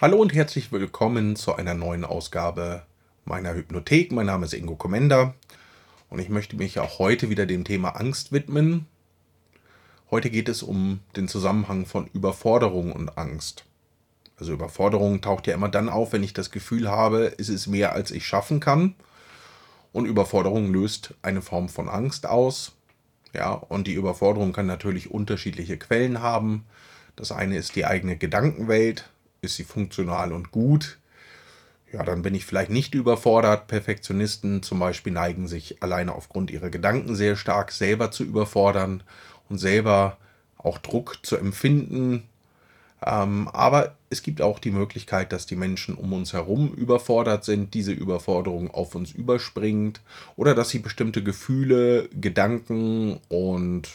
Hallo und herzlich willkommen zu einer neuen Ausgabe meiner Hypnothek. Mein Name ist Ingo Kommender und ich möchte mich auch heute wieder dem Thema Angst widmen. Heute geht es um den Zusammenhang von Überforderung und Angst. Also Überforderung taucht ja immer dann auf, wenn ich das Gefühl habe, es ist mehr als ich schaffen kann. Und Überforderung löst eine Form von Angst aus. Ja, und die Überforderung kann natürlich unterschiedliche Quellen haben. Das eine ist die eigene Gedankenwelt, ist sie funktional und gut? Ja, dann bin ich vielleicht nicht überfordert. Perfektionisten zum Beispiel neigen sich alleine aufgrund ihrer Gedanken sehr stark selber zu überfordern und selber auch Druck zu empfinden. Ähm, aber es gibt auch die Möglichkeit, dass die Menschen um uns herum überfordert sind, diese Überforderung auf uns überspringt oder dass sie bestimmte Gefühle, Gedanken und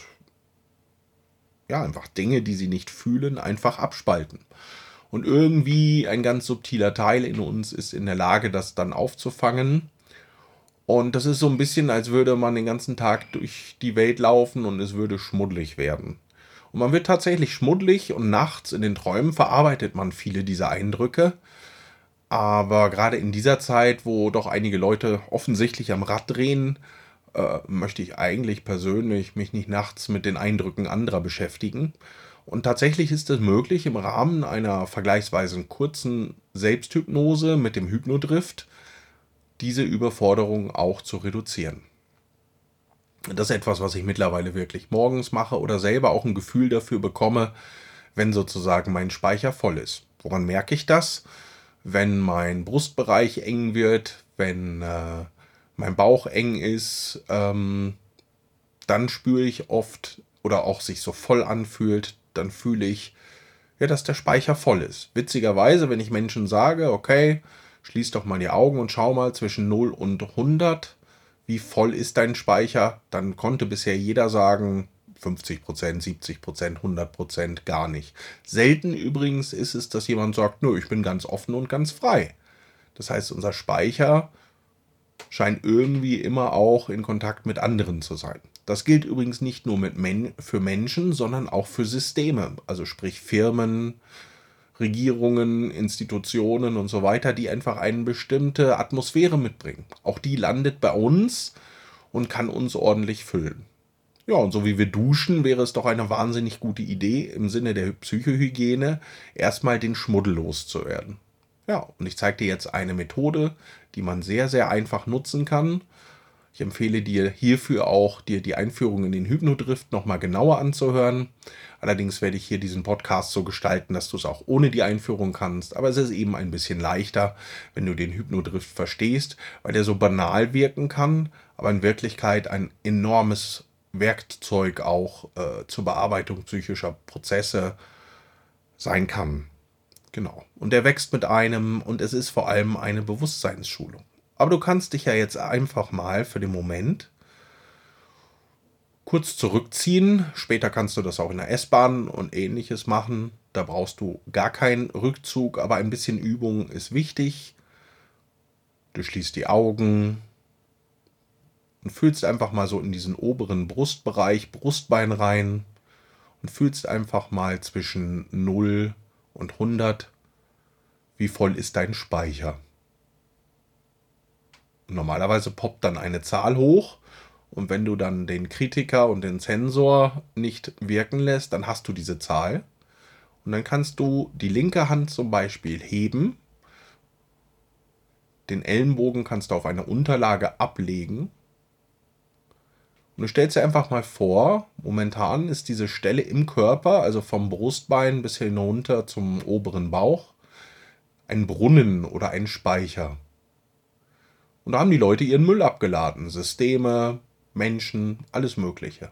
ja, einfach Dinge, die sie nicht fühlen, einfach abspalten. Und irgendwie ein ganz subtiler Teil in uns ist in der Lage, das dann aufzufangen. Und das ist so ein bisschen, als würde man den ganzen Tag durch die Welt laufen und es würde schmuddelig werden. Und man wird tatsächlich schmuddelig und nachts in den Träumen verarbeitet man viele dieser Eindrücke. Aber gerade in dieser Zeit, wo doch einige Leute offensichtlich am Rad drehen, äh, möchte ich eigentlich persönlich mich nicht nachts mit den Eindrücken anderer beschäftigen. Und tatsächlich ist es möglich, im Rahmen einer vergleichsweise kurzen Selbsthypnose mit dem Hypnodrift diese Überforderung auch zu reduzieren. Das ist etwas, was ich mittlerweile wirklich morgens mache oder selber auch ein Gefühl dafür bekomme, wenn sozusagen mein Speicher voll ist. Woran merke ich das? Wenn mein Brustbereich eng wird, wenn äh, mein Bauch eng ist, ähm, dann spüre ich oft oder auch sich so voll anfühlt, dann fühle ich, ja, dass der Speicher voll ist. Witzigerweise, wenn ich Menschen sage, okay, schließ doch mal die Augen und schau mal zwischen 0 und 100, wie voll ist dein Speicher, dann konnte bisher jeder sagen, 50%, 70%, 100% gar nicht. Selten übrigens ist es, dass jemand sagt, nö, ich bin ganz offen und ganz frei. Das heißt, unser Speicher scheint irgendwie immer auch in Kontakt mit anderen zu sein. Das gilt übrigens nicht nur Men für Menschen, sondern auch für Systeme, also sprich Firmen, Regierungen, Institutionen und so weiter, die einfach eine bestimmte Atmosphäre mitbringen. Auch die landet bei uns und kann uns ordentlich füllen. Ja, und so wie wir duschen, wäre es doch eine wahnsinnig gute Idee, im Sinne der Psychohygiene erstmal den Schmuddel loszuwerden. Ja, und ich zeige dir jetzt eine Methode, die man sehr, sehr einfach nutzen kann ich empfehle dir hierfür auch, dir die Einführung in den Hypnodrift nochmal genauer anzuhören. Allerdings werde ich hier diesen Podcast so gestalten, dass du es auch ohne die Einführung kannst. Aber es ist eben ein bisschen leichter, wenn du den Hypnodrift verstehst, weil der so banal wirken kann, aber in Wirklichkeit ein enormes Werkzeug auch äh, zur Bearbeitung psychischer Prozesse sein kann. Genau. Und der wächst mit einem und es ist vor allem eine Bewusstseinsschulung. Aber du kannst dich ja jetzt einfach mal für den Moment kurz zurückziehen. Später kannst du das auch in der S-Bahn und ähnliches machen. Da brauchst du gar keinen Rückzug, aber ein bisschen Übung ist wichtig. Du schließt die Augen und fühlst einfach mal so in diesen oberen Brustbereich, Brustbein rein und fühlst einfach mal zwischen 0 und 100, wie voll ist dein Speicher. Normalerweise poppt dann eine Zahl hoch und wenn du dann den Kritiker und den Sensor nicht wirken lässt, dann hast du diese Zahl. Und dann kannst du die linke Hand zum Beispiel heben. Den Ellenbogen kannst du auf eine Unterlage ablegen. Und du stellst dir einfach mal vor, momentan ist diese Stelle im Körper, also vom Brustbein bis hinunter zum oberen Bauch, ein Brunnen oder ein Speicher. Und da haben die Leute ihren Müll abgeladen. Systeme, Menschen, alles Mögliche.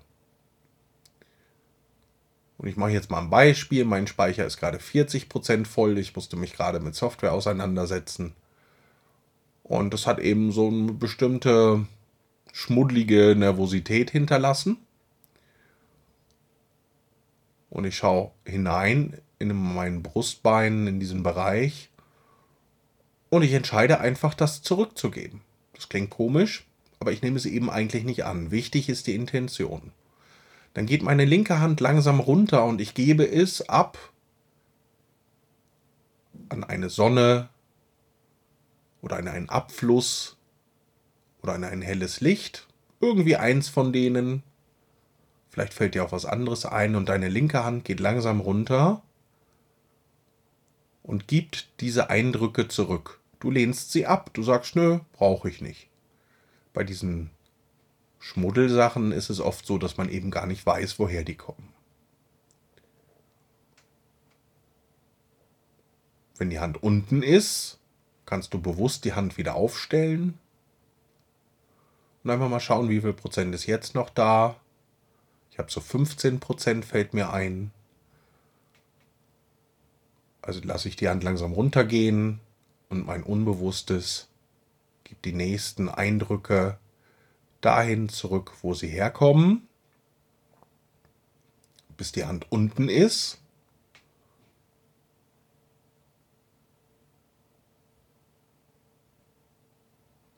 Und ich mache jetzt mal ein Beispiel. Mein Speicher ist gerade 40% voll. Ich musste mich gerade mit Software auseinandersetzen. Und das hat eben so eine bestimmte schmuddlige Nervosität hinterlassen. Und ich schaue hinein in mein Brustbein, in diesen Bereich. Und ich entscheide einfach, das zurückzugeben. Das klingt komisch, aber ich nehme sie eben eigentlich nicht an. Wichtig ist die Intention. Dann geht meine linke Hand langsam runter und ich gebe es ab an eine Sonne oder an einen Abfluss oder an ein helles Licht. Irgendwie eins von denen. Vielleicht fällt dir auch was anderes ein und deine linke Hand geht langsam runter und gibt diese Eindrücke zurück. Du lehnst sie ab, du sagst, nö, brauche ich nicht. Bei diesen Schmuddelsachen ist es oft so, dass man eben gar nicht weiß, woher die kommen. Wenn die Hand unten ist, kannst du bewusst die Hand wieder aufstellen und einfach mal schauen, wie viel Prozent ist jetzt noch da. Ich habe so 15 Prozent fällt mir ein. Also lasse ich die Hand langsam runtergehen und mein Unbewusstes gibt die nächsten Eindrücke dahin zurück, wo sie herkommen, bis die Hand unten ist.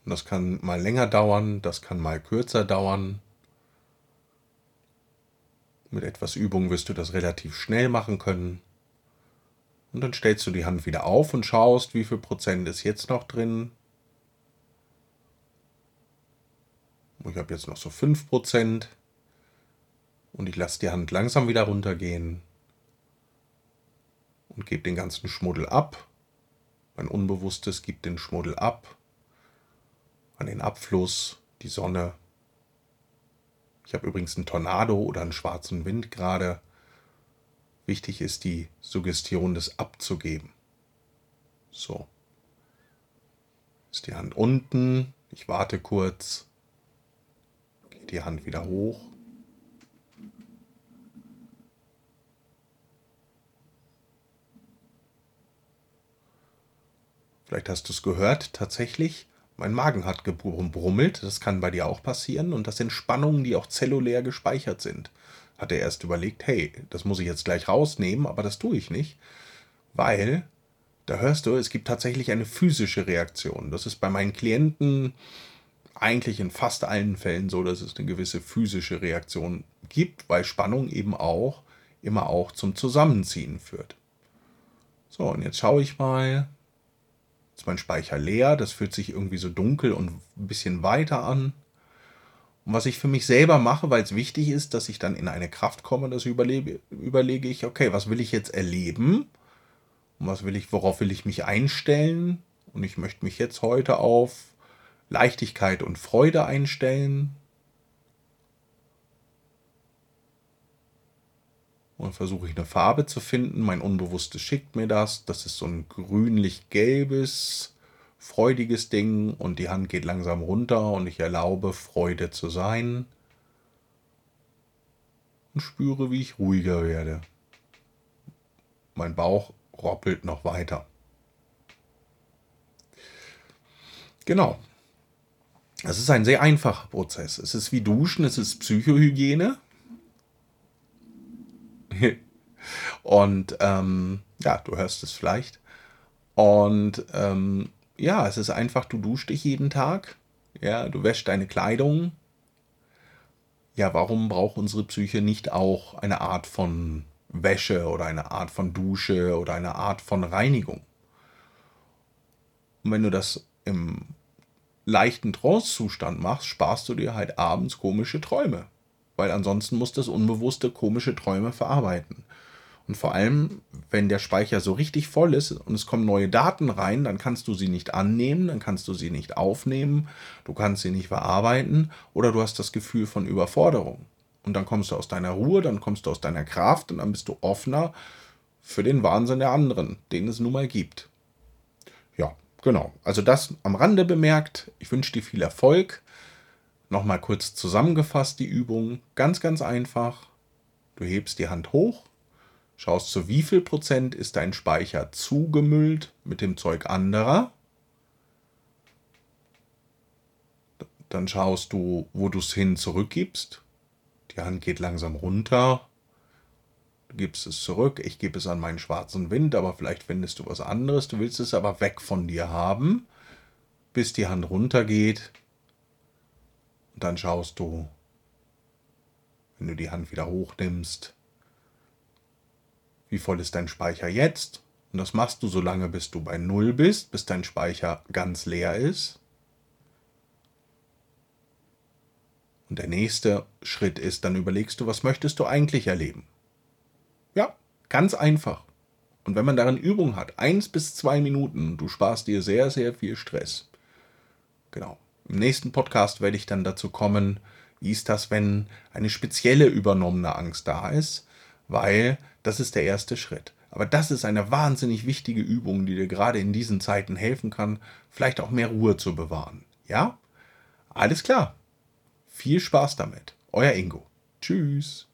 Das kann mal länger dauern, das kann mal kürzer dauern. Mit etwas Übung wirst du das relativ schnell machen können. Und dann stellst du die Hand wieder auf und schaust, wie viel Prozent ist jetzt noch drin. Ich habe jetzt noch so 5%. Und ich lasse die Hand langsam wieder runtergehen. Und gebe den ganzen Schmuddel ab. Mein Unbewusstes gibt den Schmuddel ab. An den Abfluss, die Sonne. Ich habe übrigens einen Tornado oder einen schwarzen Wind gerade. Wichtig ist die Suggestion des Abzugeben. So. Ist die Hand unten. Ich warte kurz. Geht die Hand wieder hoch. Vielleicht hast du es gehört, tatsächlich. Mein Magen hat gebrummelt. Das kann bei dir auch passieren. Und das sind Spannungen, die auch zellulär gespeichert sind hat er erst überlegt, hey, das muss ich jetzt gleich rausnehmen, aber das tue ich nicht, weil da hörst du, es gibt tatsächlich eine physische Reaktion. Das ist bei meinen Klienten eigentlich in fast allen Fällen so, dass es eine gewisse physische Reaktion gibt, weil Spannung eben auch immer auch zum Zusammenziehen führt. So, und jetzt schaue ich mal. Ist mein Speicher leer, das fühlt sich irgendwie so dunkel und ein bisschen weiter an. Und was ich für mich selber mache, weil es wichtig ist, dass ich dann in eine Kraft komme, das überlege, überlege ich, okay, was will ich jetzt erleben? Und was will ich, worauf will ich mich einstellen? Und ich möchte mich jetzt heute auf Leichtigkeit und Freude einstellen. Und versuche ich eine Farbe zu finden. Mein Unbewusstes schickt mir das. Das ist so ein grünlich-gelbes freudiges Ding und die Hand geht langsam runter und ich erlaube Freude zu sein und spüre, wie ich ruhiger werde. Mein Bauch roppelt noch weiter. Genau. Es ist ein sehr einfacher Prozess. Es ist wie Duschen, es ist Psychohygiene. Und ähm, ja, du hörst es vielleicht. Und ähm, ja, es ist einfach, du duschst dich jeden Tag, ja, du wäschst deine Kleidung. Ja, warum braucht unsere Psyche nicht auch eine Art von Wäsche oder eine Art von Dusche oder eine Art von Reinigung? Und wenn du das im leichten Trance-Zustand machst, sparst du dir halt abends komische Träume. Weil ansonsten muss das Unbewusste komische Träume verarbeiten. Und vor allem, wenn der Speicher so richtig voll ist und es kommen neue Daten rein, dann kannst du sie nicht annehmen, dann kannst du sie nicht aufnehmen, du kannst sie nicht verarbeiten oder du hast das Gefühl von Überforderung. Und dann kommst du aus deiner Ruhe, dann kommst du aus deiner Kraft und dann bist du offener für den Wahnsinn der anderen, den es nun mal gibt. Ja, genau. Also das am Rande bemerkt. Ich wünsche dir viel Erfolg. Nochmal kurz zusammengefasst die Übung. Ganz, ganz einfach. Du hebst die Hand hoch, schaust zu wie viel Prozent ist dein Speicher zugemüllt mit dem Zeug anderer. Dann schaust du, wo du es hin zurückgibst. Die Hand geht langsam runter. Du gibst es zurück. Ich gebe es an meinen schwarzen Wind, aber vielleicht findest du was anderes. Du willst es aber weg von dir haben, bis die Hand runtergeht. Und dann schaust du, wenn du die Hand wieder hochnimmst, wie voll ist dein Speicher jetzt? Und das machst du so lange, bis du bei Null bist, bis dein Speicher ganz leer ist. Und der nächste Schritt ist, dann überlegst du, was möchtest du eigentlich erleben? Ja, ganz einfach. Und wenn man darin Übung hat, eins bis zwei Minuten, du sparst dir sehr, sehr viel Stress. Genau. Im nächsten Podcast werde ich dann dazu kommen, wie ist das, wenn eine spezielle übernommene Angst da ist, weil das ist der erste Schritt. Aber das ist eine wahnsinnig wichtige Übung, die dir gerade in diesen Zeiten helfen kann, vielleicht auch mehr Ruhe zu bewahren. Ja? Alles klar. Viel Spaß damit. Euer Ingo. Tschüss.